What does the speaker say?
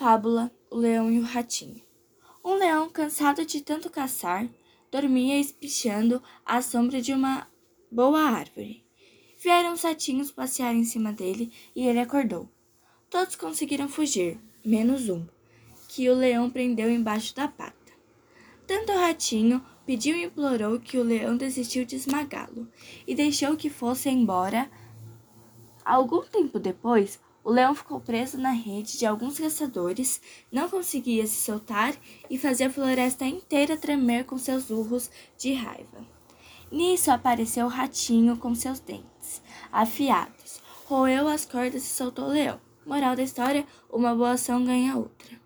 Fábula: O Leão e o Ratinho. Um leão, cansado de tanto caçar, dormia espichando à sombra de uma boa árvore. Vieram os ratinhos passear em cima dele e ele acordou. Todos conseguiram fugir, menos um, que o leão prendeu embaixo da pata. Tanto o ratinho pediu e implorou que o leão desistiu de esmagá-lo e deixou que fosse embora. Algum tempo depois, o leão ficou preso na rede de alguns caçadores, não conseguia se soltar e fazia a floresta inteira tremer com seus urros de raiva. Nisso apareceu o ratinho com seus dentes afiados, roeu as cordas e soltou o leão. Moral da história: uma boa ação ganha outra.